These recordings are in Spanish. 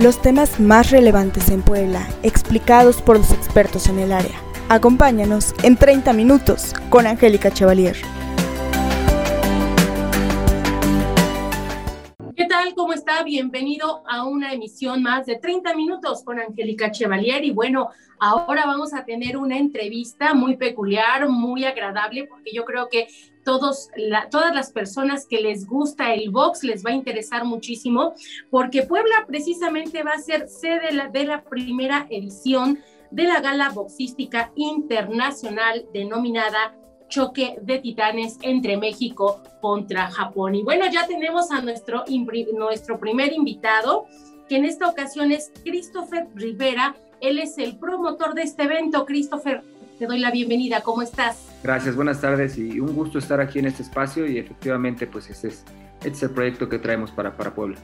los temas más relevantes en Puebla, explicados por los expertos en el área. Acompáñanos en 30 minutos con Angélica Chevalier. ¿Cómo está? Bienvenido a una emisión más de 30 minutos con Angélica Chevalier. Y bueno, ahora vamos a tener una entrevista muy peculiar, muy agradable, porque yo creo que todos, todas las personas que les gusta el box les va a interesar muchísimo, porque Puebla precisamente va a ser sede de la primera edición de la gala boxística internacional denominada choque de titanes entre México contra Japón. Y bueno, ya tenemos a nuestro, nuestro primer invitado, que en esta ocasión es Christopher Rivera. Él es el promotor de este evento. Christopher, te doy la bienvenida. ¿Cómo estás? Gracias, buenas tardes y un gusto estar aquí en este espacio y efectivamente pues este es, este es el proyecto que traemos para, para Puebla.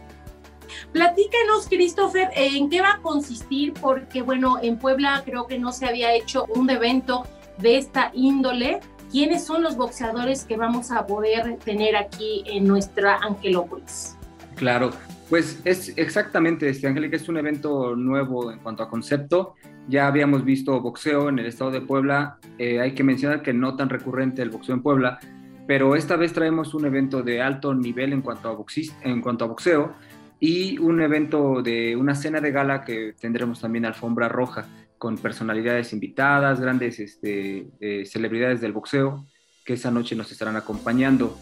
Platícanos, Christopher, en qué va a consistir, porque bueno, en Puebla creo que no se había hecho un evento de esta índole. ¿Quiénes son los boxeadores que vamos a poder tener aquí en nuestra Angelópolis? Claro, pues es exactamente, este, Angélica, es un evento nuevo en cuanto a concepto. Ya habíamos visto boxeo en el estado de Puebla. Eh, hay que mencionar que no tan recurrente el boxeo en Puebla, pero esta vez traemos un evento de alto nivel en cuanto a, en cuanto a boxeo y un evento de una cena de gala que tendremos también alfombra roja con personalidades invitadas, grandes este, eh, celebridades del boxeo que esa noche nos estarán acompañando.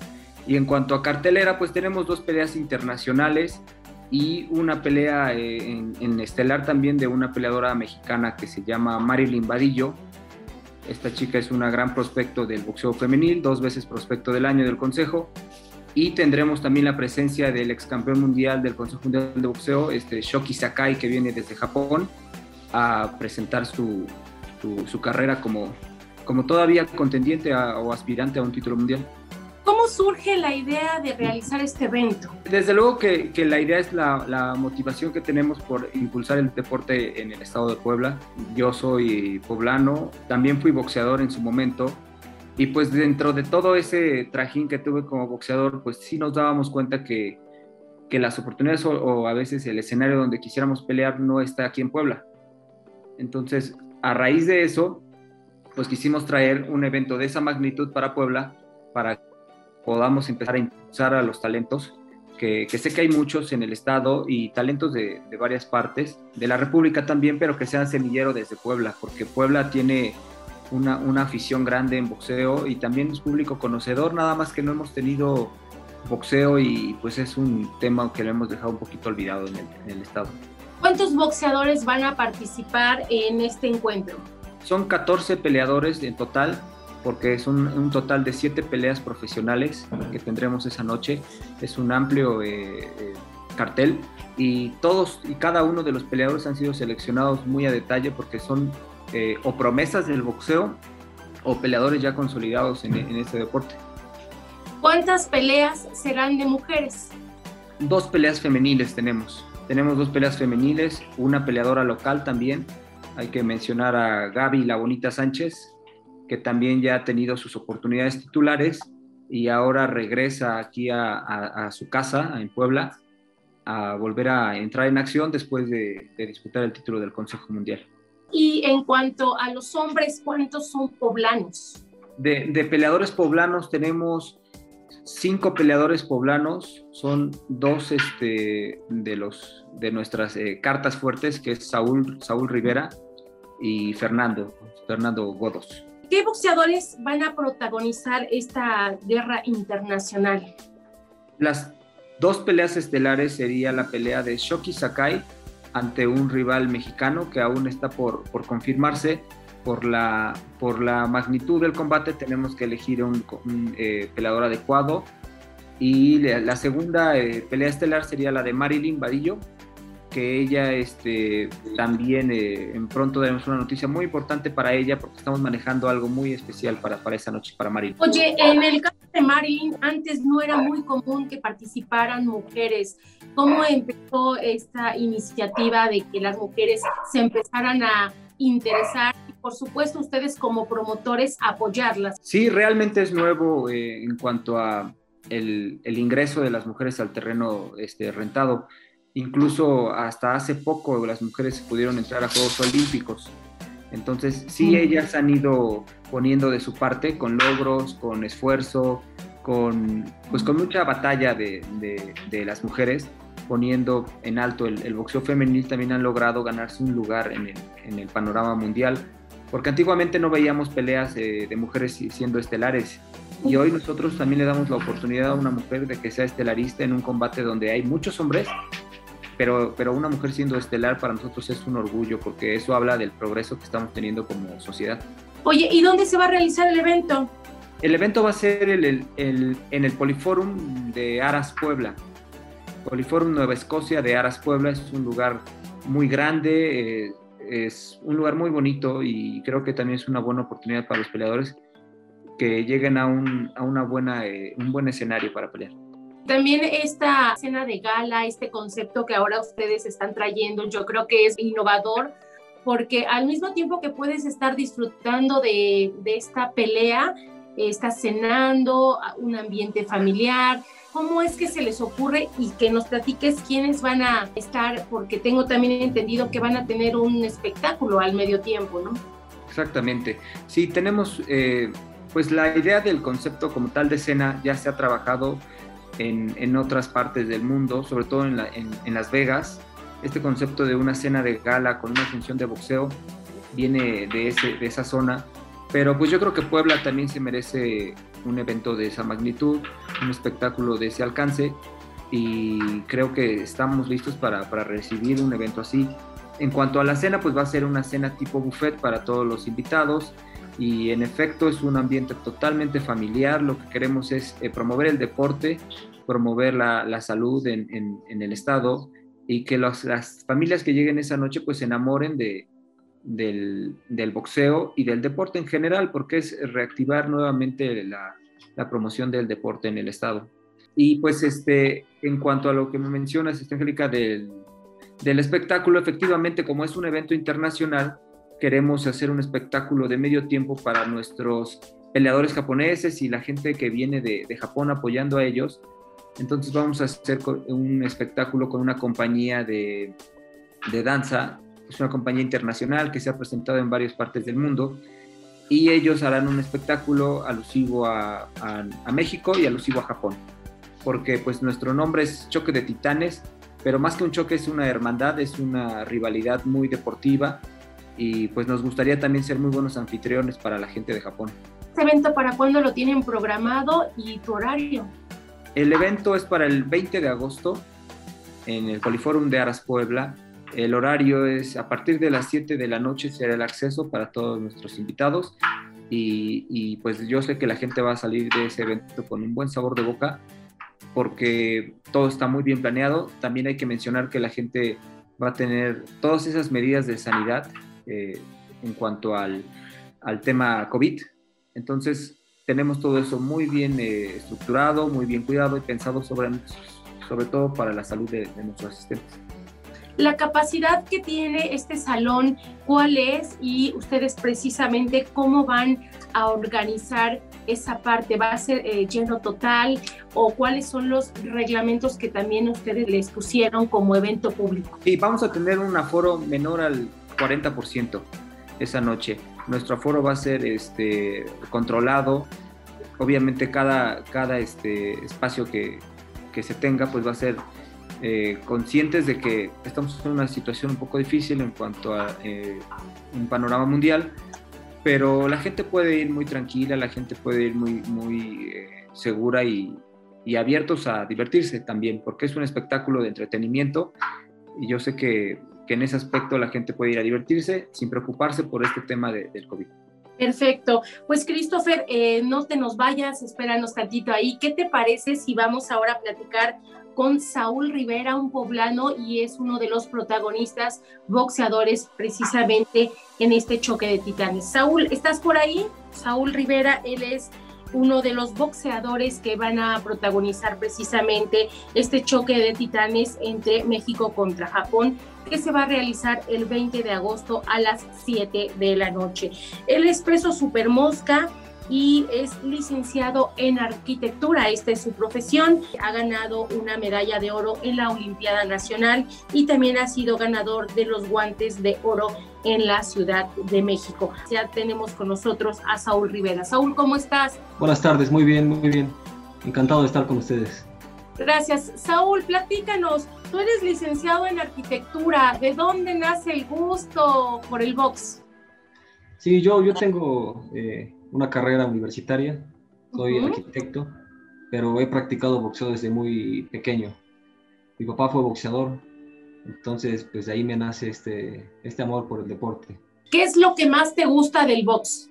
Y en cuanto a cartelera, pues tenemos dos peleas internacionales y una pelea eh, en, estelar también de una peleadora mexicana que se llama Marilyn Vadillo. Esta chica es una gran prospecto del boxeo femenil, dos veces prospecto del año del Consejo. Y tendremos también la presencia del ex campeón mundial del Consejo Mundial de Boxeo, este Shoki Sakai, que viene desde Japón a presentar su, su, carrera como, como todavía contendiente o aspirante a un título mundial. ¿Cómo surge la idea de realizar este evento? Desde luego que, que la idea es la, la, motivación que tenemos por impulsar el deporte en el estado de Puebla. Yo soy poblano, también fui boxeador en su momento y pues dentro de todo ese trajín que tuve como boxeador, pues sí nos dábamos cuenta que, que las oportunidades o, a veces el escenario donde quisiéramos pelear no está aquí en Puebla. Entonces, a raíz de eso, pues quisimos traer un evento de esa magnitud para Puebla para podamos empezar a impulsar a los talentos, que, sé que hay muchos en el estado y talentos de, varias partes, de la República también, pero que sean semillero desde Puebla, porque Puebla tiene una, afición grande en boxeo y también es público conocedor, nada más que no hemos tenido boxeo y pues es un tema que lo hemos dejado un poquito olvidado en el estado. ¿Cuántos boxeadores van a participar en este encuentro? Son 14 peleadores en total, porque es un, total de siete peleas profesionales que tendremos esa noche. Es un amplio eh, eh, cartel y todos y cada uno de los peleadores han sido seleccionados muy a detalle porque son eh, o promesas del boxeo o peleadores ya consolidados en, en este deporte. ¿Cuántas peleas serán de mujeres? Dos peleas femeniles tenemos. Tenemos dos peleas femeniles, una peleadora local también. Hay que mencionar a Gaby La Bonita Sánchez, que también ya ha tenido sus oportunidades titulares y ahora regresa aquí a, su casa en Puebla a volver a entrar en acción después de, disputar el título del Consejo Mundial. Y en cuanto a los hombres, ¿cuántos son poblanos? De, peleadores poblanos tenemos cinco peleadores poblanos, son dos este, de, los, de nuestras eh, cartas fuertes, que es Saúl, Saúl Rivera y Fernando, Fernando Godos. ¿Qué boxeadores van a protagonizar esta guerra internacional? Las dos peleas estelares sería la pelea de Shoki Sakai ante un rival mexicano que aún está por, por confirmarse. Por la, por la magnitud del combate tenemos que elegir un, eh, peleador adecuado. Y la, segunda eh, pelea estelar sería la de Marilyn Vadillo que ella este, también eh, en pronto tenemos una noticia muy importante para ella porque estamos manejando algo muy especial para, para esa noche para Marilyn. Oye, en el caso de Marilyn, antes no era muy común que participaran mujeres. ¿Cómo empezó esta iniciativa de que las mujeres se empezaran a interesar por supuesto ustedes como promotores apoyarlas? Sí, realmente es nuevo eh, en cuanto a el, el, ingreso de las mujeres al terreno este, rentado Incluso hasta hace poco las mujeres pudieron entrar a Juegos Olímpicos. Entonces, sí, ellas han ido poniendo de su parte con logros, con esfuerzo, con, pues, con mucha batalla de, de, las mujeres, poniendo en alto el, boxeo femenil, también han logrado ganarse un lugar en el, en el panorama mundial. Porque antiguamente no veíamos peleas de mujeres siendo estelares. Y hoy nosotros también le damos la oportunidad a una mujer de que sea estelarista en un combate donde hay muchos hombres pero, pero una mujer siendo estelar para nosotros es un orgullo porque eso habla del progreso que estamos teniendo como sociedad. Oye, ¿y dónde se va a realizar el evento? El evento va a ser el, el, en el Poliforum de Aras Puebla. Poliforum Nueva Escocia de Aras Puebla es un lugar muy grande, eh, es un lugar muy bonito y creo que también es una buena oportunidad para los peleadores que lleguen a un, a una buena, eh, un buen escenario para pelear. También esta escena de gala, este concepto que ahora ustedes están trayendo, yo creo que es innovador porque al mismo tiempo que puedes estar disfrutando de, esta pelea, estás cenando, un ambiente familiar, ¿cómo es que se les ocurre y que nos platiques quiénes van a estar? Porque tengo también entendido que van a tener un espectáculo al medio tiempo, ¿no? Exactamente. Sí, tenemos, eh, pues la idea del concepto como tal de escena ya se ha trabajado en, otras partes del mundo, sobre todo en, Las Vegas. Este concepto de una cena de gala con una función de boxeo viene de, ese, de esa zona, pero pues yo creo que Puebla también se merece un evento de esa magnitud, un espectáculo de ese alcance y creo que estamos listos para, para recibir un evento así. En cuanto a la cena, pues va a ser una cena tipo buffet para todos los invitados y en efecto es un ambiente totalmente familiar. Lo que queremos es eh, promover el deporte, promover la, la salud en, en, el estado y que las familias que lleguen esa noche pues se enamoren de, del, boxeo y del deporte en general, porque es reactivar nuevamente la, promoción del deporte en el estado. Y pues este, en cuanto a lo que me mencionas, esta Angélica, del, del espectáculo, efectivamente como es un evento internacional, queremos hacer un espectáculo de medio tiempo para nuestros peleadores japoneses y la gente que viene de, Japón apoyando a ellos. Entonces vamos a hacer un espectáculo con una compañía de, danza, es una compañía internacional que se ha presentado en varias partes del mundo y ellos harán un espectáculo alusivo a, a, México y alusivo a Japón, porque pues nuestro nombre es Choque de Titanes, pero más que un choque es una hermandad, es una rivalidad muy deportiva y pues nos gustaría también ser muy buenos anfitriones para la gente de Japón. ¿Este evento para cuándo lo tienen programado y tu horario? El evento es para el 20 de agosto en el Poliforum de Aras Puebla. El horario es a partir de las 7 de la noche será el acceso para todos nuestros invitados y, pues yo sé que la gente va a salir de ese evento con un buen sabor de boca porque todo está muy bien planeado. También hay que mencionar que la gente va a tener todas esas medidas de sanidad eh, en cuanto al, tema COVID. Entonces, tenemos todo eso muy bien eh, estructurado, muy bien cuidado y pensado sobre todo para la salud de, nuestros asistentes. La capacidad que tiene este salón, ¿cuál es? Y ustedes precisamente cómo van a organizar esa parte? ¿Va a ser eh, lleno total o cuáles son los reglamentos que también ustedes les pusieron como evento público? Sí, vamos a tener un aforo menor al 40% esa noche. Nuestro aforo va a ser este, controlado. Obviamente cada, cada este, espacio que, que se tenga pues va a ser eh, conscientes de que estamos en una situación un poco difícil en cuanto a eh, un panorama mundial, pero la gente puede ir muy tranquila, la gente puede ir muy, muy eh, segura y, y, abiertos a divertirse también, porque es un espectáculo de entretenimiento y yo sé que que en ese aspecto la gente puede ir a divertirse sin preocuparse por este tema del COVID. Perfecto. Pues Christopher, no te nos vayas, espéranos tantito ahí. ¿Qué te parece si vamos ahora a platicar con Saúl Rivera, un poblano, y es uno de los protagonistas boxeadores precisamente en este choque de titanes? Saúl, ¿estás por ahí? Saúl Rivera, él es uno de los boxeadores que van a protagonizar precisamente este choque de titanes entre México contra Japón que se va a realizar el 20 de agosto a las 7 de la noche. El Expreso Super Mosca y es licenciado en arquitectura. Esta es su profesión. Ha ganado una medalla de oro en la Olimpiada Nacional y también ha sido ganador de los guantes de oro en la Ciudad de México. Ya tenemos con nosotros a Saúl Rivera. Saúl, ¿cómo estás? Buenas tardes, muy bien, muy bien. Encantado de estar con ustedes. Gracias. Saúl, platícanos. Tú eres licenciado en arquitectura. ¿De dónde nace el gusto por el box? Sí, yo, yo tengo eh, una carrera universitaria. Soy arquitecto, pero he practicado boxeo desde muy pequeño. Mi papá fue boxeador, entonces pues de ahí me nace este, este amor por el deporte. ¿Qué es lo que más te gusta del box?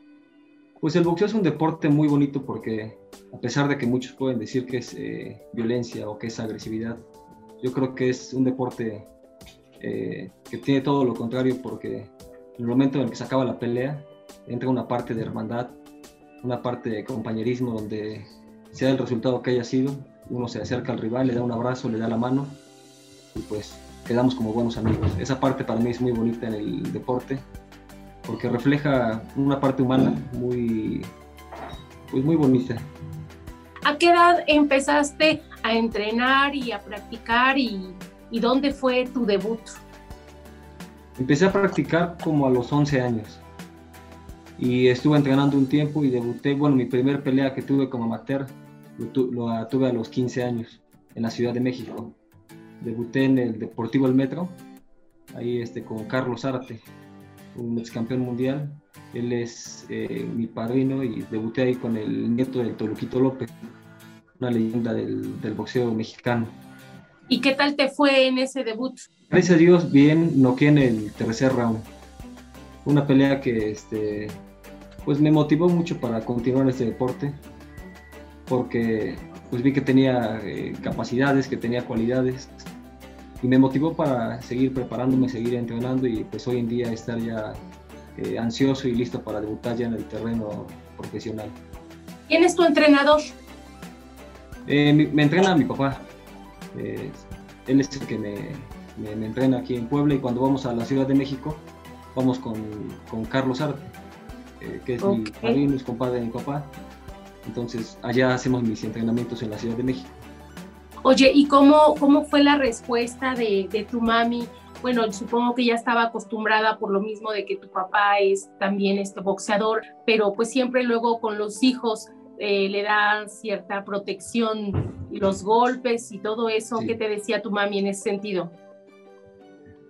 Pues el boxeo es un deporte muy bonito porque a pesar de que muchos pueden decir que es eh, violencia o que es agresividad, yo creo que es un deporte eh, que tiene todo lo contrario porque en el momento en el que se acaba la pelea entra una parte de hermandad, una parte de compañerismo donde sea el resultado que haya sido, uno se acerca al rival, le da un abrazo, le da la mano y pues quedamos como buenos amigos. Esa parte para mí es muy bonita en el deporte porque refleja una parte humana muy, pues muy bonita. ¿A qué edad empezaste a entrenar y a practicar y, y dónde fue tu debut? Empecé a practicar como a los 11 años y estuve entrenando un tiempo y debuté, bueno, mi primer pelea que tuve como amateur lo, tuve a los 15 años en la Ciudad de México. Debuté en el Deportivo El Metro, ahí este, con Carlos Arte un ex campeón mundial. Él es eh, mi padrino y debuté ahí con el nieto del Toluquito López, una leyenda del, del, boxeo mexicano. ¿Y qué tal te fue en ese debut? Gracias a Dios, bien, noqué en el tercer round. Una pelea que este, pues me motivó mucho para continuar este deporte, porque pues vi que tenía eh, capacidades, que tenía cualidades, y me motivó para seguir preparándome, seguir entrenando y pues hoy en día estar ya eh, ansioso y listo para debutar ya en el terreno profesional. ¿Quién es tu entrenador? Eh, me, entrena mi papá. Él es el que me, me, entrena aquí en Puebla y cuando vamos a la Ciudad de México vamos con, con Carlos Arte, que es mi padrino, es compadre de mi papá. Entonces allá hacemos mis entrenamientos en la Ciudad de México. Oye, ¿y cómo, cómo fue la respuesta de, de, tu mami? Bueno, supongo que ya estaba acostumbrada por lo mismo de que tu papá es también este boxeador, pero pues siempre luego con los hijos eh, le dan cierta protección, los golpes y todo eso. ¿Qué te decía tu mami en ese sentido?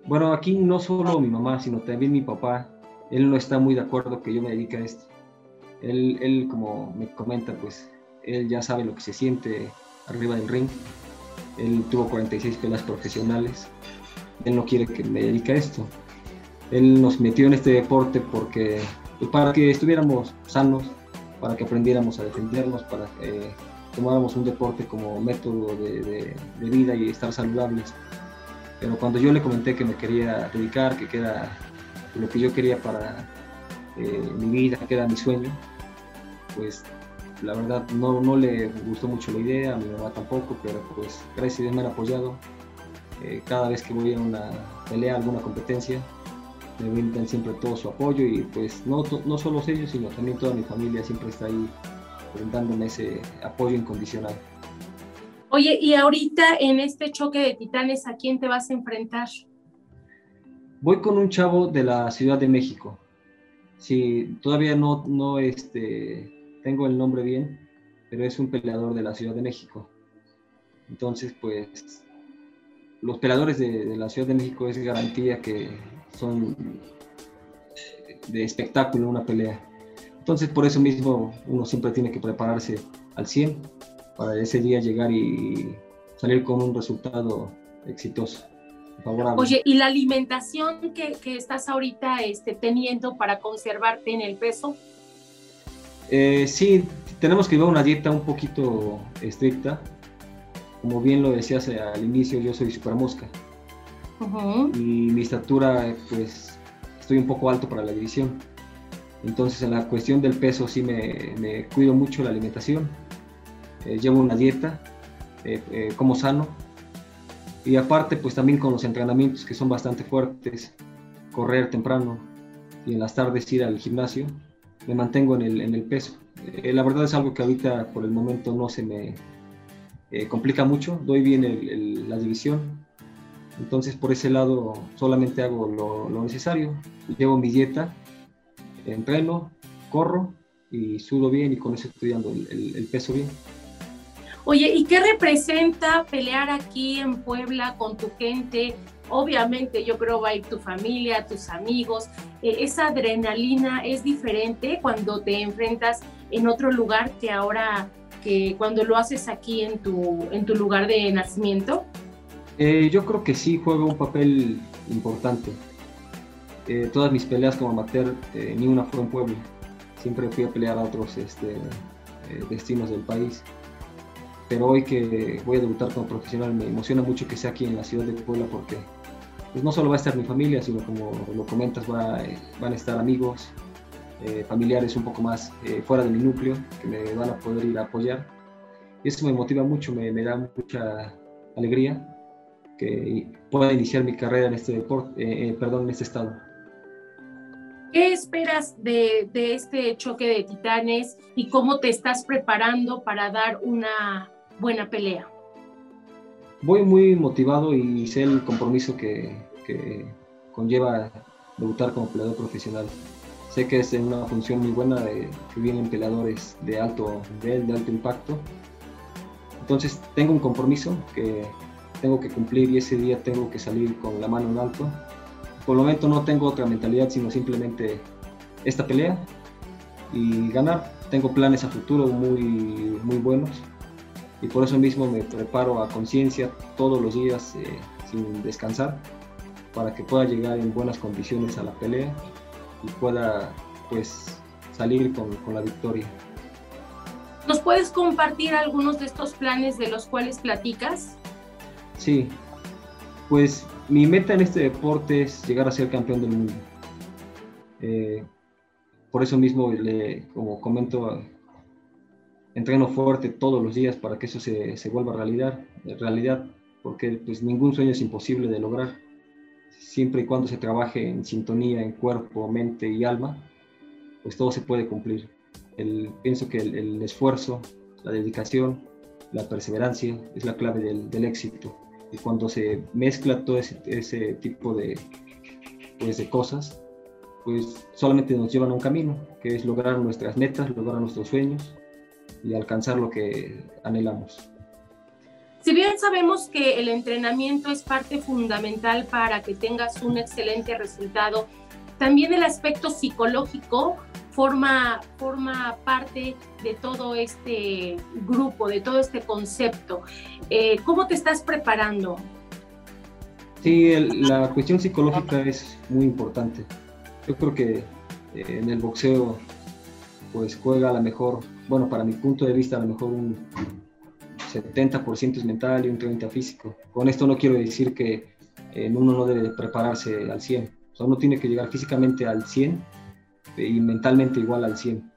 Bueno, aquí no solo mi mamá, sino también mi papá, él no está muy de acuerdo que yo me dedique a esto. Él, él como me comenta, pues él ya sabe lo que se siente arriba del ring él tuvo 46 pelas profesionales. Él no quiere que me dedique a esto. Él nos metió en este deporte porque pues, para que estuviéramos sanos, para que aprendiéramos a defendernos, para que tomáramos un deporte como método de, vida y estar saludables. Pero cuando yo le comenté que me quería dedicar, que era lo que yo quería para eh, mi vida, que era mi sueño, pues la verdad no, no le gustó mucho la idea, a mi mamá tampoco, pero pues gracias a Dios me han apoyado. Eh, cada vez que voy a una pelea, alguna competencia, me brindan siempre todo su apoyo y pues no, no solo ellos, sino también toda mi familia siempre está ahí brindándome ese apoyo incondicional. Oye, y ahorita en este choque de titanes, ¿a quién te vas a enfrentar? Voy con un chavo de la Ciudad de México. Sí, todavía no, no, este, tengo el nombre bien, pero es un peleador de la Ciudad de México. Entonces, pues, los peleadores de, la Ciudad de México es garantía que son de espectáculo una pelea. Entonces, por eso mismo uno siempre tiene que prepararse al 100 para ese día llegar y salir con un resultado exitoso. Favorable. Oye, ¿y la alimentación que, que estás ahorita este, teniendo para conservarte en el peso? Eh, sí, tenemos que llevar una dieta un poquito estricta. Como bien lo decías al inicio, yo soy super mosca. Y mi estatura, pues, estoy un poco alto para la división. Entonces, en la cuestión del peso, sí me, cuido mucho la alimentación. Eh, llevo una dieta, eh, como sano. Y aparte, pues también con los entrenamientos que son bastante fuertes, correr temprano y en las tardes ir al gimnasio, me mantengo en el, en el peso. eh, la verdad es algo que ahorita por el momento no se me eh, complica mucho, doy bien la división, entonces por ese lado solamente hago lo, necesario, llevo mi dieta, entreno, corro y sudo bien y con eso estoy dando el peso bien. Oye, ¿y qué representa pelear aquí en Puebla con tu gente? Obviamente yo creo va a ir tu familia, tus amigos. Eh, esa adrenalina es diferente cuando te enfrentas en otro lugar que ahora que cuando lo haces aquí en tu, en tu lugar de nacimiento. Eh, yo creo que sí juega un papel importante. Eh, todas mis peleas como amateur, ni una fue en Puebla. Siempre fui a pelear a otros este, destinos del país pero hoy que voy a debutar como profesional me emociona mucho que sea aquí en la ciudad de Puebla porque pues no solo va a estar mi familia, sino como lo comentas, va, eh, van a estar amigos, eh, familiares un poco más eh, fuera de mi núcleo que me van a poder ir a apoyar. Y eso me motiva mucho, me, me da mucha alegría que pueda iniciar mi carrera en este deporte, perdón, en este estado. ¿Qué esperas de, de, este choque de titanes y cómo te estás preparando para dar una buena pelea? Voy muy motivado y sé el compromiso que, conlleva debutar como peleador profesional. Sé que es una función muy buena de que vienen peleadores de alto nivel, de alto impacto. Entonces tengo un compromiso que tengo que cumplir y ese día tengo que salir con la mano en alto. Por el momento no tengo otra mentalidad, sino simplemente esta pelea y ganar. Tengo planes a futuro muy, muy buenos y por eso mismo me preparo a conciencia todos los días eh, sin descansar para que pueda llegar en buenas condiciones a la pelea y pueda pues salir con, con la victoria. ¿Nos puedes compartir algunos de estos planes de los cuales platicas? Sí, pues mi meta en este deporte es llegar a ser campeón del mundo. Eh, por eso mismo, le, como comento entreno fuerte todos los días para que eso se, se vuelva realidad, realidad, porque pues ningún sueño es imposible de lograr, siempre y cuando se trabaje en sintonía, en cuerpo, mente y alma, pues todo se puede cumplir. El, pienso que el, esfuerzo, la dedicación, la perseverancia es la clave del, del éxito. Y cuando se mezcla todo ese, ese tipo de, pues, de cosas, pues solamente nos llevan a un camino, que es lograr nuestras metas, lograr nuestros sueños y alcanzar lo que anhelamos. Si bien sabemos que el entrenamiento es parte fundamental para que tengas un excelente resultado, también el aspecto psicológico forma, forma parte de todo este grupo, de todo este concepto. Eh, ¿Cómo te estás preparando? Sí, la cuestión psicológica es muy importante. Yo creo que eh, en el boxeo pues juega a lo mejor bueno, para mi punto de vista, a lo mejor un 70% es mental y un 30% físico. Con esto no quiero decir que eh, uno no debe prepararse al 100. O sea, uno tiene que llegar físicamente al 100 y mentalmente igual al 100.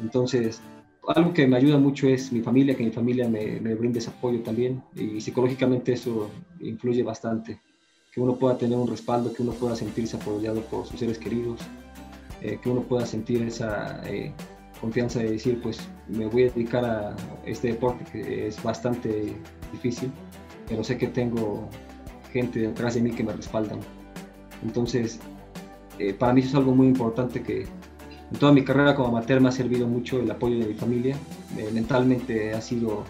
Entonces, algo que me ayuda mucho es mi familia, que mi familia me, me brinde ese apoyo también. Y psicológicamente eso influye bastante. Que uno pueda tener un respaldo, que uno pueda sentirse apoyado por sus seres queridos, eh, que uno pueda sentir esa... Eh, confianza de decir, pues me voy a dedicar a este deporte que es bastante difícil, pero sé que tengo gente detrás de mí que me respaldan. Entonces, eh, para mí eso es algo muy importante que en toda mi carrera como amateur me ha servido mucho el apoyo de mi familia. Eh, mentalmente ha sido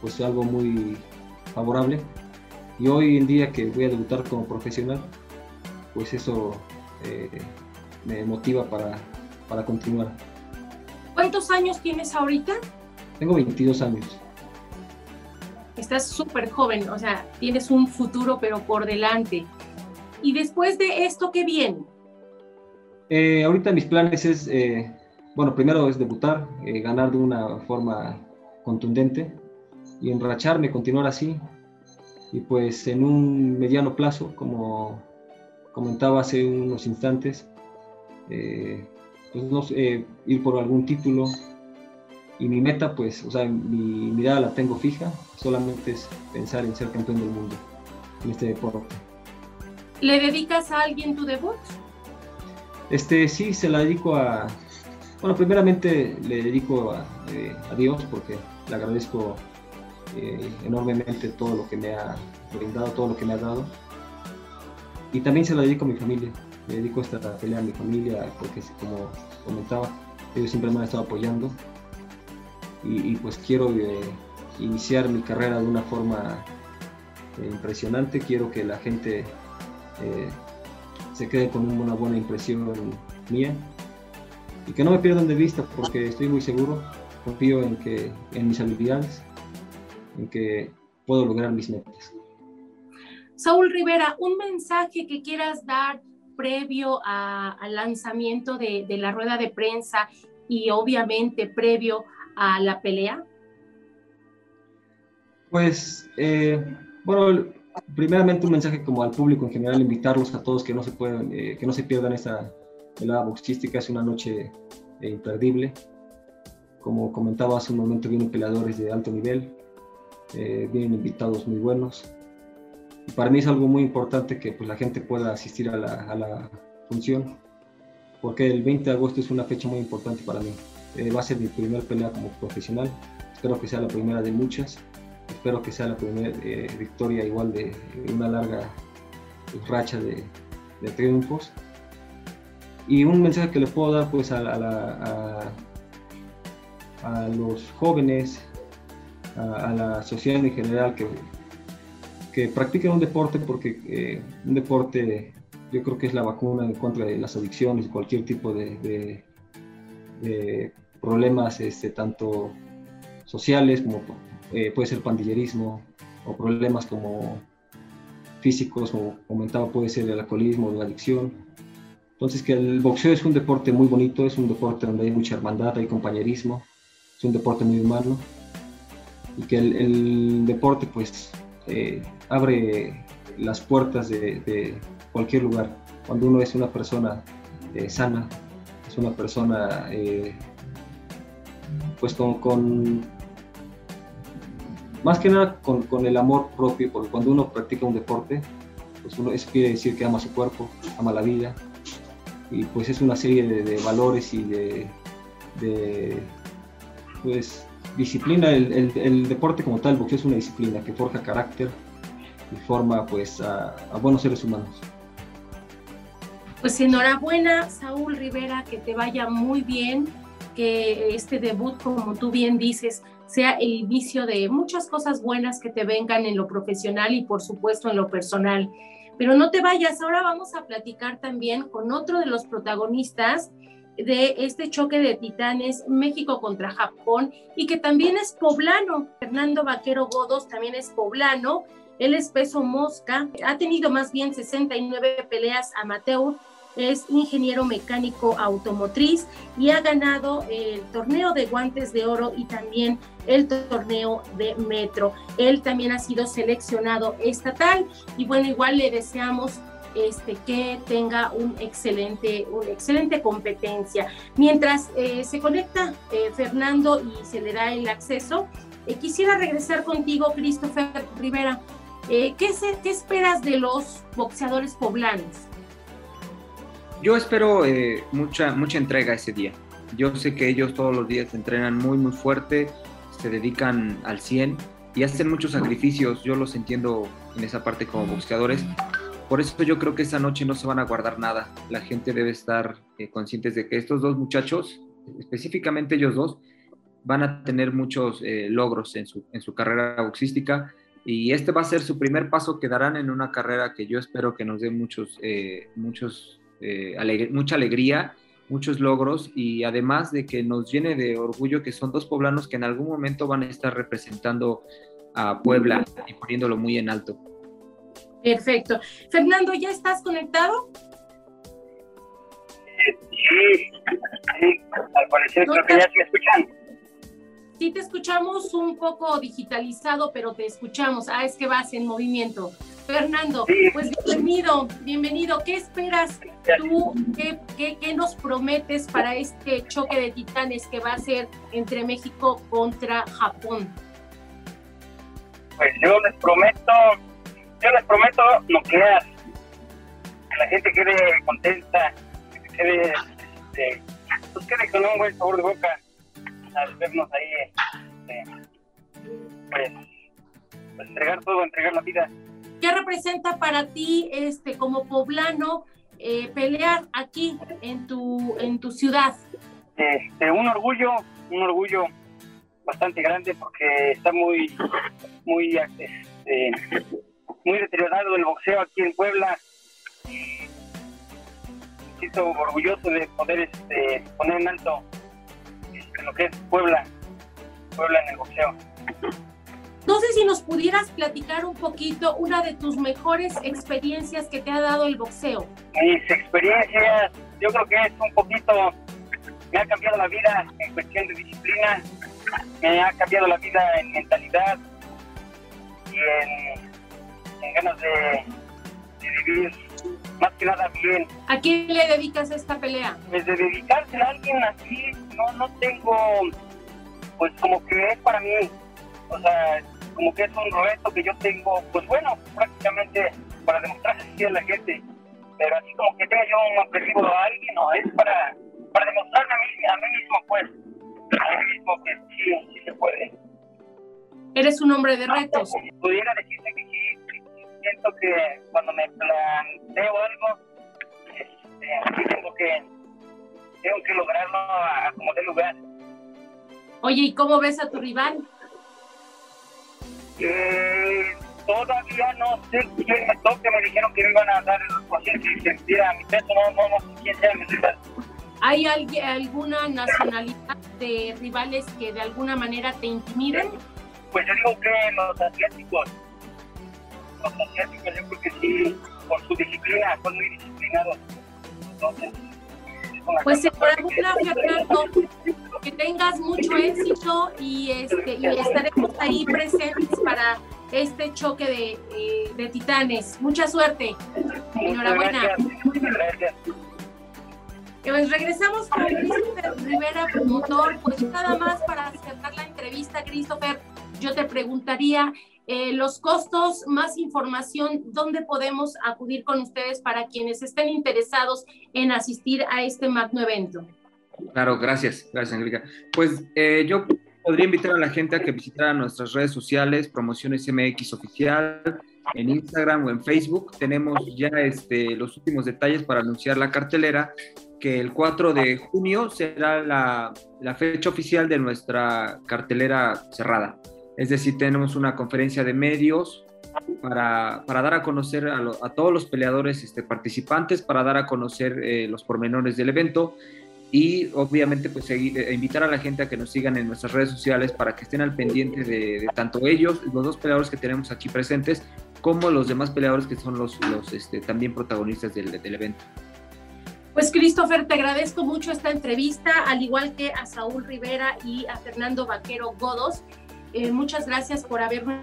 pues algo muy favorable. Y hoy en día que voy a debutar como profesional, pues eso eh, me motiva para, para continuar. ¿Cuántos años tienes ahorita? Tengo 22 años. Estás súper joven, o sea, tienes un futuro pero por delante. ¿Y después de esto qué viene? Eh, ahorita mis planes es, eh, bueno, primero es debutar, eh, ganar de una forma contundente y enracharme, continuar así. Y pues en un mediano plazo, como comentaba hace unos instantes, pues, no sé, ir por algún título. Y mi meta, pues, o sea, mi mirada la tengo fija, solamente es pensar en ser campeón del mundo en este deporte. ¿Le dedicas a alguien tu debut? Este, sí, se la dedico a, Bueno, primeramente le dedico a, eh, a Dios porque le agradezco eh, enormemente todo lo que me ha brindado, todo lo que me ha dado. Y también se lo dedico a mi familia. Le dedico esta pelea a mi familia porque, como comentaba, ellos siempre me han estado apoyando. Y, pues quiero eh, iniciar mi carrera de una forma eh, impresionante. Quiero que la gente se quede con una buena impresión mía y que no me pierdan de vista porque estoy muy seguro, confío en que en mis habilidades en que puedo lograr mis metas. Saúl Rivera, un mensaje que quieras dar previo al lanzamiento de, la rueda de prensa y obviamente previo a la pelea? Pues, eh, bueno, primeramente un mensaje como al público en general, invitarlos a todos que no se puedan, eh, que no se pierdan esta velada boxística, es una noche eh, imperdible. Como comentaba hace un momento, vienen peleadores de alto nivel, eh, vienen invitados muy buenos. Para mí es algo muy importante que pues, la gente pueda asistir a la, función, porque el 20 de agosto es una fecha muy importante para mí. Eh, va a ser mi primer pelea como profesional, espero que sea la primera de muchas, espero que sea la primera eh, victoria igual de una larga racha de, triunfos. Y un mensaje que le puedo dar pues a, a, a los jóvenes a, la sociedad en general que, que practiquen un deporte porque eh, un deporte yo creo que es la vacuna en contra de las adicciones y cualquier tipo de, problemas este, tanto sociales como eh, puede ser pandillerismo o problemas como físicos, como comentaba, puede ser el alcoholismo, la adicción. Entonces que el boxeo es un deporte muy bonito, es un deporte donde hay mucha hermandad, hay compañerismo, es un deporte muy humano y que el, deporte pues eh, abre las puertas de, cualquier lugar. Cuando uno es una persona eh, sana, es una persona eh, pues con, más que nada con, con, el amor propio, porque cuando uno practica un deporte, pues uno, eso quiere decir que ama su cuerpo, ama la vida, y pues es una serie de, valores y de, de pues disciplina, el, deporte como tal, el boxeo es una disciplina que forja carácter y forma pues a, buenos seres humanos. Pues enhorabuena, Saúl Rivera, que te vaya muy bien, que este debut, como tú bien dices, sea el inicio de muchas cosas buenas que te vengan en lo profesional y por supuesto en lo personal. Pero no te vayas, ahora vamos a platicar también con otro de los protagonistas de este choque de titanes México contra Japón y que también es poblano. Fernando Vaquero Godos también es poblano. Él es peso mosca, ha tenido más bien 69 peleas amateur, es ingeniero mecánico automotriz y ha ganado el torneo de guantes de oro y también el torneo de metro. Él también ha sido seleccionado estatal y bueno, igual le deseamos este, que tenga un excelente, una excelente competencia. Mientras eh, se conecta eh, Fernando y se le da el acceso, eh, quisiera regresar contigo, Christopher Rivera. ¿qué, ¿Qué esperas de los boxeadores poblanos? Yo espero mucha, mucha entrega ese día. Yo sé que ellos todos los días entrenan muy, muy fuerte, se dedican al 100 y hacen muchos sacrificios. Yo los entiendo en esa parte como boxeadores por eso yo creo que esta noche no se van a guardar nada. La gente debe estar eh, conscientes de que estos dos muchachos, específicamente ellos dos, van a tener muchos eh, logros en su, carrera boxística y este va a ser su primer paso que darán en una carrera que yo espero que nos dé muchos, eh, muchos, mucha alegría, muchos logros y además de que nos llene de orgullo que son dos poblanos que en algún momento van a estar representando a Puebla y poniéndolo muy en alto. Perfecto. Fernando, ¿ya estás conectado? Sí, sí, al parecer creo que ya me escuchan. Sí, te escuchamos un poco digitalizado, pero te escuchamos. Ah, es que vas en movimiento. Fernando, pues bienvenido, bienvenido. ¿Qué esperas tú? ¿Qué, qué, qué nos prometes para este choque de titanes que va a ser entre México contra Japón? Pues yo les prometo yo les prometo no queda que la gente quede contenta, que quede este, pues quede con un buen sabor de boca al vernos ahí, este, pues, pues entregar todo, entregar la vida. ¿Qué representa para ti, este, como poblano, eh, pelear aquí en tu, en tu ciudad? Este, un orgullo, un orgullo bastante grande porque está muy, muy, este, muy deteriorado el boxeo aquí en Puebla. Y me siento orgulloso de poder este, poner en alto este, lo que es Puebla, Puebla en el boxeo. No sé si nos pudieras platicar un poquito una de tus mejores experiencias que te ha dado el boxeo. Mis experiencias, yo creo que es un poquito, me ha cambiado la vida en cuestión de disciplina, me ha cambiado la vida en mentalidad y en, en ganas de, de vivir más que nada bien. ¿A quién le dedicas esta pelea? Pues de dedicarse a alguien así, no, no tengo, pues como que es para mí, o sea, como que es un reto que yo tengo, pues bueno, prácticamente para demostrarse así a la gente, pero así como que tenga yo un objetivo a alguien, no, es para, para demostrarme a mí, a mí mismo, pues, a mí mismo que sí, sí se puede. Eres un hombre de retos. Pudiera decirte que sí, siento que cuando me planteo algo, este, tengo que tengo que lograrlo a, a como dé lugar. Oye, ¿y cómo ves a tu rival? Eh, todavía no sé quién me toque, me dijeron que me iban a dar el paciente y sentía mi peso, no, no, no sé quién sea mi rival. ¿Hay alguien- alguna nacionalidad de rivales que de alguna manera te intimiden? Pues yo digo que los asiáticos, los sí, con su disciplina, son muy disciplinados. Pues enhorabuena, Fernando, que tengas mucho éxito y, este, y estaremos ahí presentes para este choque de, eh, de titanes. Mucha suerte. Enhorabuena. gracias, Pues regresamos con Christopher Rivera, promotor. Pues nada más para cerrar la entrevista, Christopher, yo te preguntaría eh, los costos, más información, ¿dónde podemos acudir con ustedes para quienes estén interesados en asistir a este magno evento? Claro, gracias, gracias, Angélica. Pues eh, yo podría invitar a la gente a que visitara nuestras redes sociales, Promociones MX Oficial, en Instagram o en Facebook. Tenemos ya este, los últimos detalles para anunciar la cartelera, que el 4 de junio será la, la fecha oficial de nuestra cartelera cerrada. Es decir, tenemos una conferencia de medios para, para dar a conocer a, todos los peleadores este, participantes, para dar a conocer eh, los pormenores del evento y obviamente pues seguir- eh, invitar a la gente a que nos sigan en nuestras redes sociales para que estén al pendiente de, de tanto ellos, los dos peleadores que tenemos aquí presentes, como los demás peleadores que son los, los este, también protagonistas del, del evento. Pues Christopher, te agradezco mucho esta entrevista, al igual que a Saúl Rivera y a Fernando Vaquero Godos. Eh, muchas gracias por haberme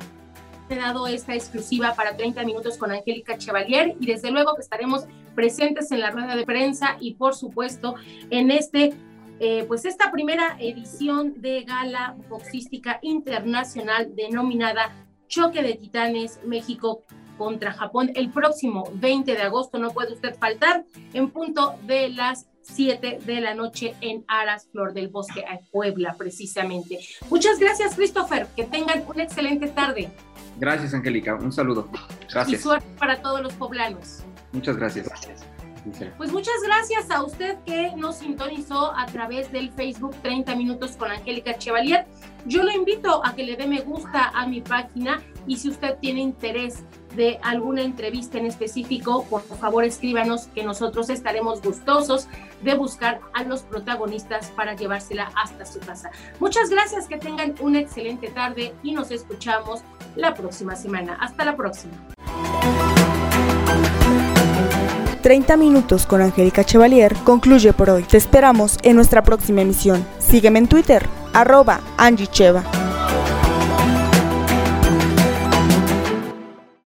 dado esta exclusiva para 30 minutos con Angélica Chevalier y desde luego que estaremos presentes en la rueda de prensa y por supuesto en este eh, pues esta primera edición de gala boxística internacional denominada Choque de Titanes México contra Japón el próximo 20 de agosto. No puede usted faltar en punto de las 7 de la noche en Aras, Flor del Bosque, en Puebla, precisamente. Muchas gracias, Christopher. Que tengan una excelente tarde Gracias, Angélica. Un saludo. y Gracias. suerte para todos los poblanos. Muchas gracias. Pues muchas gracias a usted que nos sintonizó a través del Facebook 30 Minutos con Angélica Chevalier. Yo lo invito a que le dé me gusta a mi página y si usted tiene interés de alguna entrevista en específico, por favor escríbanos que nosotros estaremos gustosos de buscar a los protagonistas para llevársela hasta su casa. Muchas gracias, que tengan una excelente tarde y nos escuchamos la próxima semana. Hasta la próxima. 30 minutos con Angélica Chevalier concluye por hoy. Te esperamos en nuestra próxima emisión. Sígueme en Twitter, arroba Angie.